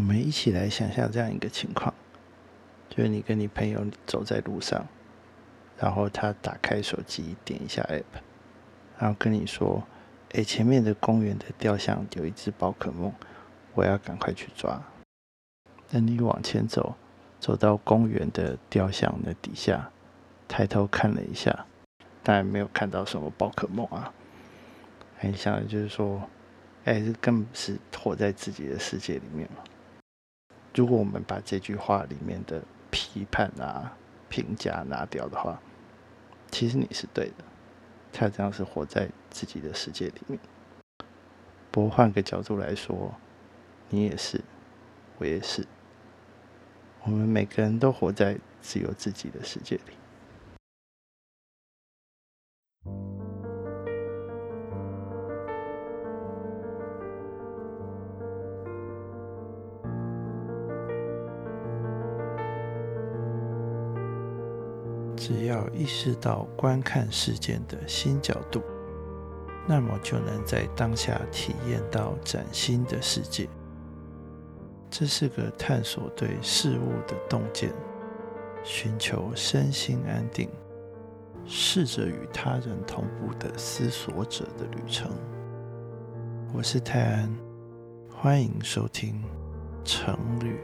我们一起来想象这样一个情况，就是你跟你朋友走在路上，然后他打开手机点一下 app，然后跟你说：“哎，前面的公园的雕像有一只宝可梦，我要赶快去抓。”那你往前走，走到公园的雕像的底下，抬头看了一下，当然没有看到什么宝可梦啊。很想就是说，哎，这根本是活在自己的世界里面嘛。如果我们把这句话里面的批判啊、评价拿掉的话，其实你是对的，他这样是活在自己的世界里面。不过换个角度来说，你也是，我也是，我们每个人都活在只有自己的世界里。只要意识到观看事件的新角度，那么就能在当下体验到崭新的世界。这是个探索对事物的洞见，寻求身心安定，试着与他人同步的思索者的旅程。我是泰安，欢迎收听《成旅》。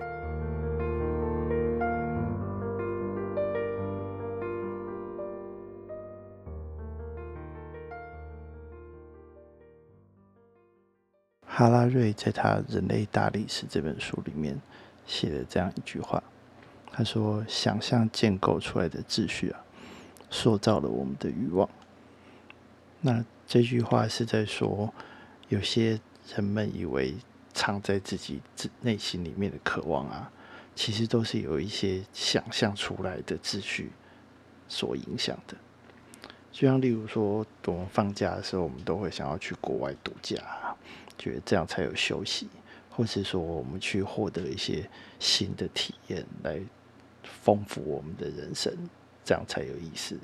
阿拉瑞在他《人类大历史》这本书里面写了这样一句话，他说：“想象建构出来的秩序啊，塑造了我们的欲望。”那这句话是在说，有些人们以为藏在自己内心里面的渴望啊，其实都是有一些想象出来的秩序所影响的。就像例如说，我们放假的时候，我们都会想要去国外度假。觉得这样才有休息，或是说我们去获得一些新的体验，来丰富我们的人生，这样才有意思。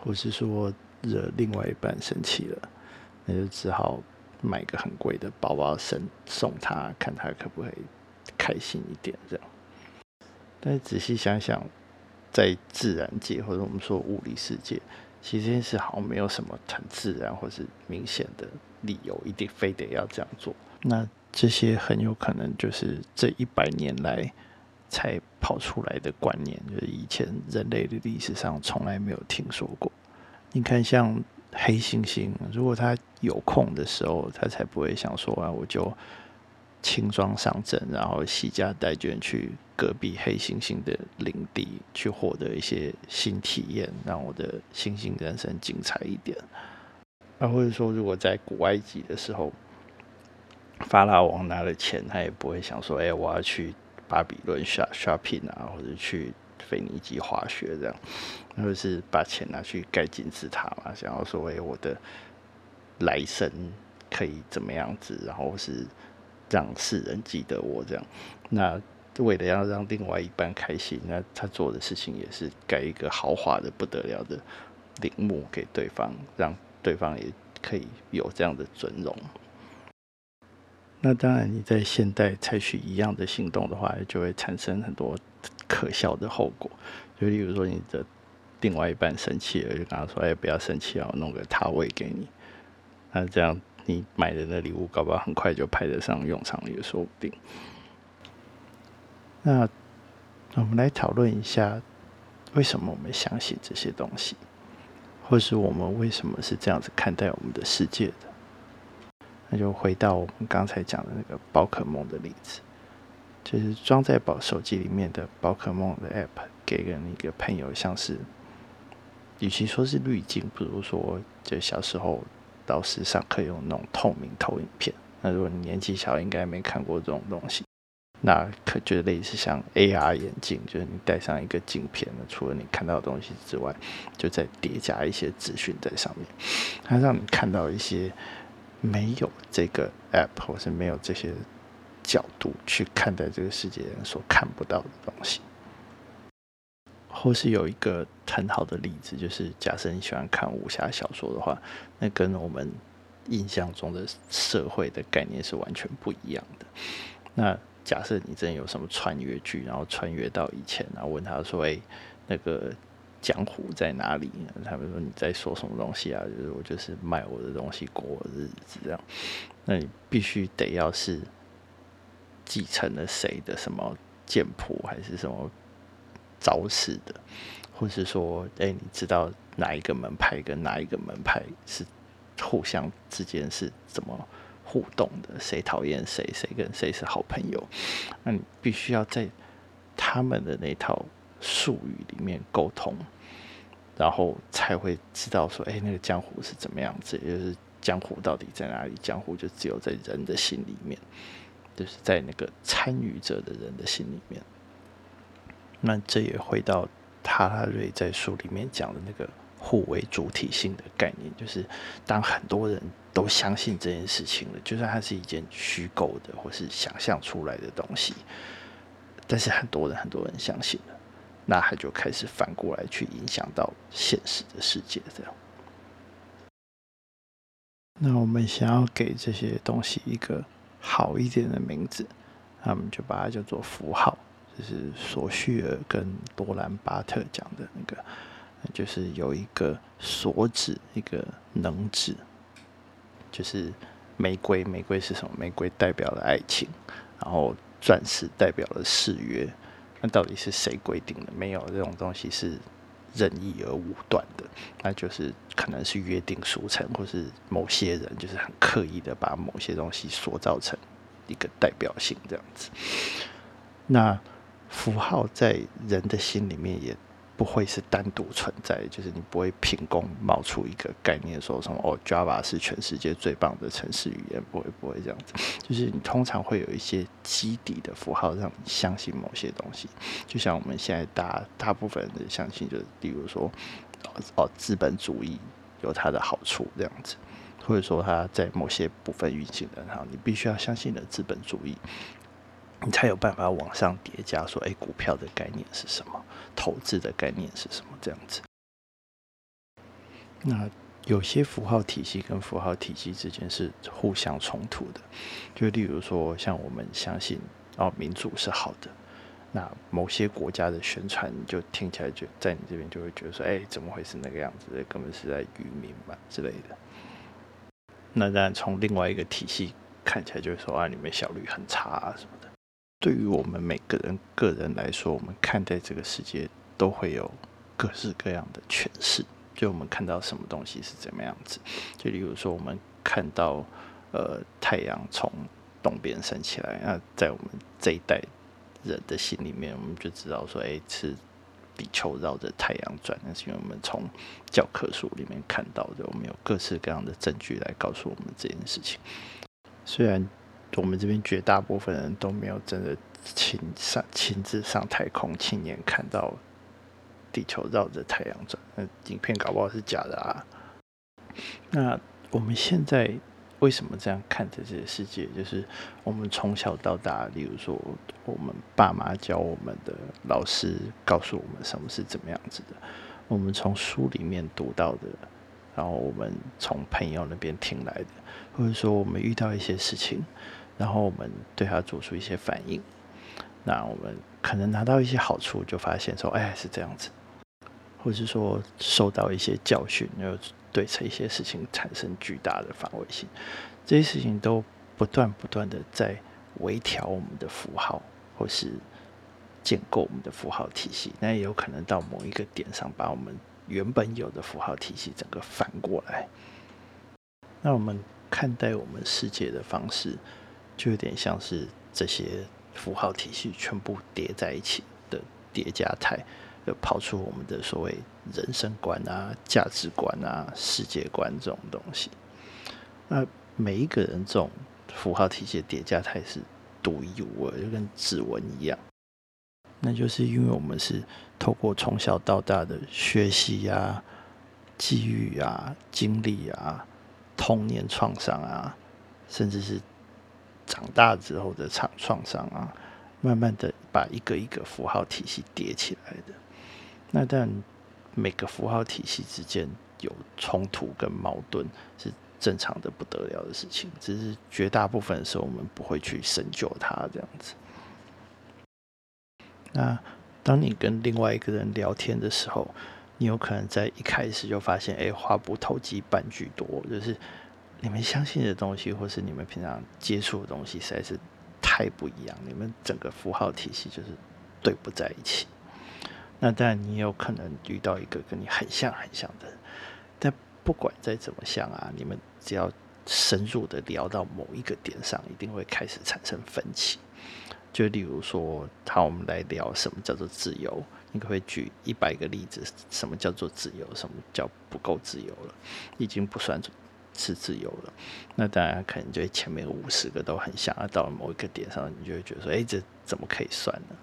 或是说惹另外一半生气了，那就只好买个很贵的包包送送他，看他可不可以开心一点这样。但仔细想想，在自然界或者我们说物理世界，其实这件事好像没有什么很自然或是明显的。理由一定非得要这样做，那这些很有可能就是这一百年来才跑出来的观念，就是以前人类的历史上从来没有听说过。你看，像黑猩猩，如果他有空的时候，他才不会想说啊，我就轻装上阵，然后携家带眷去隔壁黑猩猩的领地，去获得一些新体验，让我的猩猩人生精彩一点。啊，或者说，如果在古埃及的时候，法老王拿了钱，他也不会想说：“哎，我要去巴比伦 shopping 啊，或者去腓尼基滑雪这样。”或者是把钱拿去盖金字塔嘛，想要说：“哎，我的来生可以怎么样子？”然后是让世人记得我这样。那为了要让另外一半开心，那他做的事情也是盖一个豪华的不得了的陵墓给对方，让。对方也可以有这样的尊荣。那当然，你在现代采取一样的行动的话，就会产生很多可笑的后果。就例如说，你的另外一半生气了，就跟他说：“哎，不要生气啊，我弄个他位给你。”那这样你买的那礼物，搞不好很快就派得上用场，也说不定。那我们来讨论一下，为什么我们相信这些东西？或是我们为什么是这样子看待我们的世界的？那就回到我们刚才讲的那个宝可梦的例子，就是装在宝手机里面的宝可梦的 App，给了你一个朋友，像是，与其说是滤镜，不如说就小时候老师上课用那种透明投影片。那如果你年纪小，应该没看过这种东西。那可就类似像 AR 眼镜，就是你戴上一个镜片，除了你看到的东西之外，就在叠加一些资讯在上面，它让你看到一些没有这个 App 或是没有这些角度去看待这个世界人所看不到的东西。或是有一个很好的例子，就是假设你喜欢看武侠小说的话，那跟我们印象中的社会的概念是完全不一样的。那假设你真有什么穿越剧，然后穿越到以前，然后问他说：“哎，那个江湖在哪里？”他们说：“你在说什么东西啊？”就是我就是卖我的东西过日子这样。那你必须得要是继承了谁的什么剑谱，还是什么招式的，或是说，哎，你知道哪一个门派跟哪一个门派是互相之间是怎么？互动的，谁讨厌谁，谁跟谁是好朋友，那你必须要在他们的那套术语里面沟通，然后才会知道说，哎，那个江湖是怎么样子，就是江湖到底在哪里？江湖就只有在人的心里面，就是在那个参与者的人的心里面。那这也回到塔拉瑞在书里面讲的那个互为主体性的概念，就是当很多人。都相信这件事情了，就算它是一件虚构的或是想象出来的东西，但是很多人很多人相信了，那他就开始反过来去影响到现实的世界，这样。那我们想要给这些东西一个好一点的名字，那我们就把它叫做符号，就是索绪尔跟多兰巴特讲的那个，就是有一个所指，一个能指。就是玫瑰，玫瑰是什么？玫瑰代表了爱情，然后钻石代表了誓约。那到底是谁规定的？没有这种东西是任意而武断的，那就是可能是约定俗成，或是某些人就是很刻意的把某些东西塑造成一个代表性这样子。那符号在人的心里面也。不会是单独存在，就是你不会凭空冒出一个概念，说什么哦，Java 是全世界最棒的城市语言，不会不会这样子。就是你通常会有一些基底的符号，让你相信某些东西。就像我们现在大大部分人的相信，就是比如说哦，资本主义有它的好处这样子，或者说它在某些部分运行的，然后你必须要相信的资本主义。你才有办法往上叠加，说，哎，股票的概念是什么？投资的概念是什么？这样子。那有些符号体系跟符号体系之间是互相冲突的，就例如说，像我们相信哦，民主是好的，那某些国家的宣传就听起来就在你这边就会觉得说，哎，怎么会是那个样子？根本是在愚民嘛之类的。那当然，从另外一个体系看起来，就是说啊，你们效率很差啊什么的。对于我们每个人个人来说，我们看待这个世界都会有各式各样的诠释。就我们看到什么东西是怎么样子，就例如说，我们看到呃太阳从东边升起来，那在我们这一代人的心里面，我们就知道说，哎，是地球绕着太阳转。那是因为我们从教科书里面看到的，我们有各式各样的证据来告诉我们这件事情。虽然。我们这边绝大部分人都没有真的亲上亲自上太空，亲眼看到地球绕着太阳转，那影片搞不好是假的啊。那我们现在为什么这样看着这个世界？就是我们从小到大，例如说我们爸妈教我们的，老师告诉我们什么是怎么样子的，我们从书里面读到的，然后我们从朋友那边听来的，或者说我们遇到一些事情。然后我们对他做出一些反应，那我们可能拿到一些好处，就发现说，哎，是这样子，或是说受到一些教训，又对这一些事情产生巨大的防卫性，这些事情都不断不断的在微调我们的符号，或是建构我们的符号体系，那也有可能到某一个点上，把我们原本有的符号体系整个反过来。那我们看待我们世界的方式。就有点像是这些符号体系全部叠在一起的叠加态，就跑出我们的所谓人生观啊、价值观啊、世界观这种东西。那每一个人这种符号体系的叠加态是独一无二，就跟指纹一样。那就是因为我们是透过从小到大的学习啊、机遇啊、经历啊、童年创伤啊，甚至是。长大之后的创创伤啊，慢慢的把一个一个符号体系叠起来的。那但每个符号体系之间有冲突跟矛盾，是正常的不得了的事情，只是绝大部分的时候我们不会去深究它这样子。那当你跟另外一个人聊天的时候，你有可能在一开始就发现，哎，话不投机半句多，就是你们相信的东西，或是你们平常接触的东西，实在是太不一样，你们整个符号体系就是对不在一起。那当然，你有可能遇到一个跟你很像很像的人，但不管再怎么像啊，你们只要深入的聊到某一个点上，一定会开始产生分歧。就例如说，好，我们来聊什么叫做自由？你可以举一百个例子，什么叫做自由？什么叫不够自由了？已经不算是自由了。那当然，可能就前面五十个都很像，到了某一个点上，你就会觉得说，哎，这怎么可以算呢？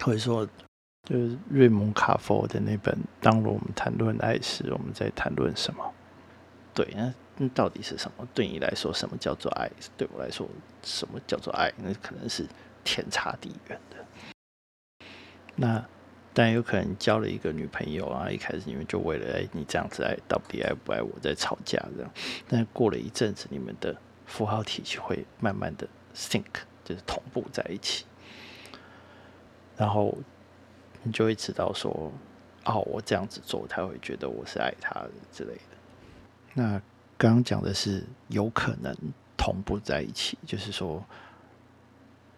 或者说。就是瑞蒙卡佛的那本《当我们谈论爱时，我们在谈论什么？对，那那到底是什么？对你来说，什么叫做爱？对我来说，什么叫做爱？那可能是天差地远的。那但有可能交了一个女朋友啊，一开始你们就为了哎，你这样子爱，到底爱不爱我，在吵架这样。但过了一阵子，你们的符号体系会慢慢的 sync，就是同步在一起，然后。你就会知道说，哦，我这样子做，他会觉得我是爱他的之类的。那刚刚讲的是有可能同步在一起，就是说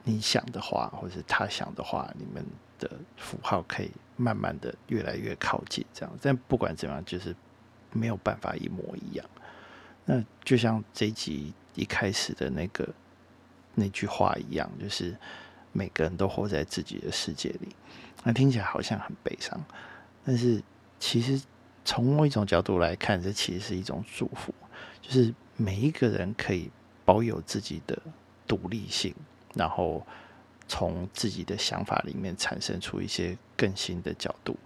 你想的话，或者是他想的话，你们的符号可以慢慢的越来越靠近，这样。但不管怎样，就是没有办法一模一样。那就像这一集一开始的那个那句话一样，就是每个人都活在自己的世界里。那听起来好像很悲伤，但是其实从某一种角度来看，这其实是一种祝福，就是每一个人可以保有自己的独立性，然后从自己的想法里面产生出一些更新的角度，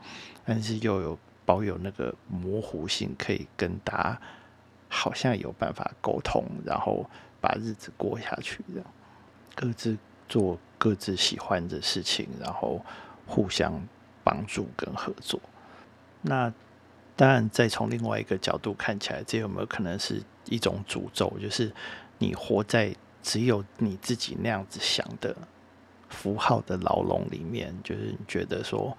但是又有保有那个模糊性，可以跟大家好像有办法沟通，然后把日子过下去，这样各自做各自喜欢的事情，然后。互相帮助跟合作，那当然，再从另外一个角度看起来，这有没有可能是一种诅咒？就是你活在只有你自己那样子想的符号的牢笼里面，就是你觉得说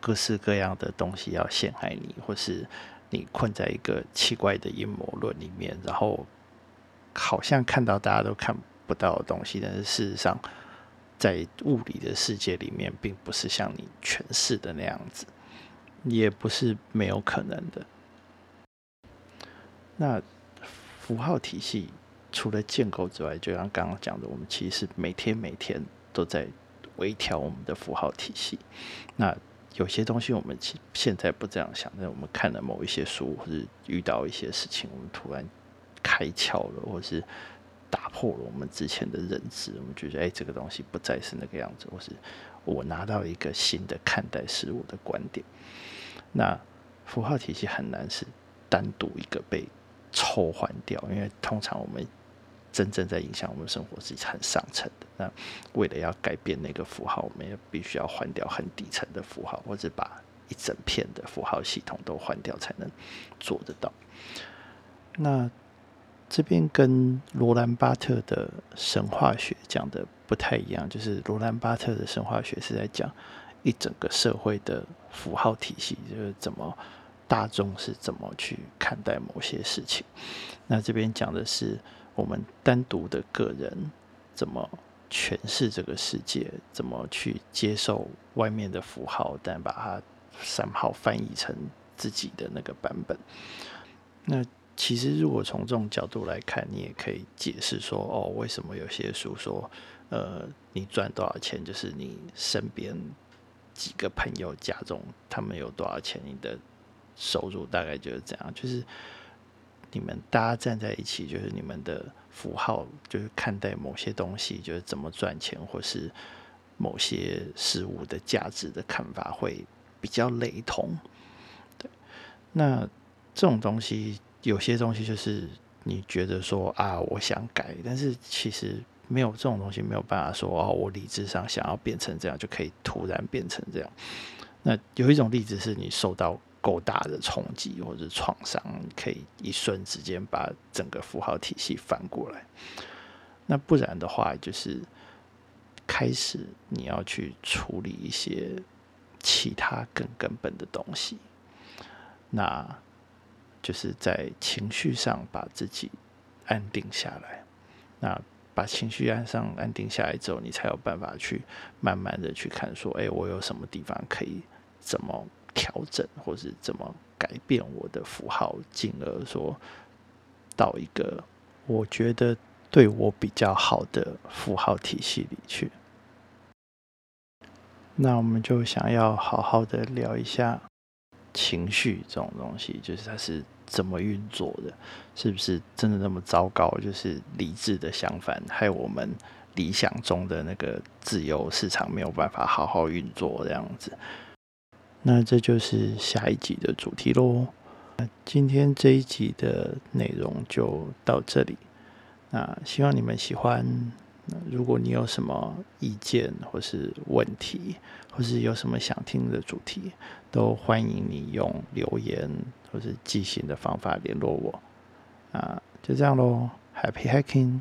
各式各样的东西要陷害你，或是你困在一个奇怪的阴谋论里面，然后好像看到大家都看不到的东西，但是事实上。在物理的世界里面，并不是像你诠释的那样子，也不是没有可能的。那符号体系除了建构之外，就像刚刚讲的，我们其实每天每天都在微调我们的符号体系。那有些东西我们现现在不这样想，但我们看了某一些书，或是遇到一些事情，我们突然开窍了，或是。打破了我们之前的认知，我们觉得，哎，这个东西不再是那个样子，或是我拿到一个新的看待事物的观点。那符号体系很难是单独一个被抽换掉，因为通常我们真正在影响我们生活是很上层的。那为了要改变那个符号，我们也必须要换掉很底层的符号，或者把一整片的符号系统都换掉，才能做得到。那。这边跟罗兰巴特的神话学讲的不太一样，就是罗兰巴特的神话学是在讲一整个社会的符号体系，就是怎么大众是怎么去看待某些事情。那这边讲的是我们单独的个人怎么诠释这个世界，怎么去接受外面的符号，但把它三号翻译成自己的那个版本。那其实，如果从这种角度来看，你也可以解释说，哦，为什么有些书说，呃，你赚多少钱，就是你身边几个朋友家中他们有多少钱，你的收入大概就是这样。就是你们大家站在一起，就是你们的符号，就是看待某些东西，就是怎么赚钱，或是某些事物的价值的看法会比较雷同。对，那这种东西。有些东西就是你觉得说啊，我想改，但是其实没有这种东西，没有办法说哦，我理智上想要变成这样就可以突然变成这样。那有一种例子是你受到够大的冲击或者创伤，可以一瞬之间把整个符号体系翻过来。那不然的话，就是开始你要去处理一些其他更根本的东西，那就是在情绪上把自己安定下来。那把情绪安上安定下来之后，你才有办法去慢慢的去看，说，哎，我有什么地方可以怎么调整，或是怎么改变我的符号，进而说到一个我觉得对我比较好的符号体系里去。那我们就想要好好的聊一下情绪这种东西，就是它是。怎么运作的？是不是真的那么糟糕？就是理智的相反，害我们理想中的那个自由市场没有办法好好运作这样子。那这就是下一集的主题喽。那今天这一集的内容就到这里。那希望你们喜欢。如果你有什么意见或是问题，或是有什么想听的主题，都欢迎你用留言或是寄信的方法联络我。啊，就这样喽，Happy Hacking！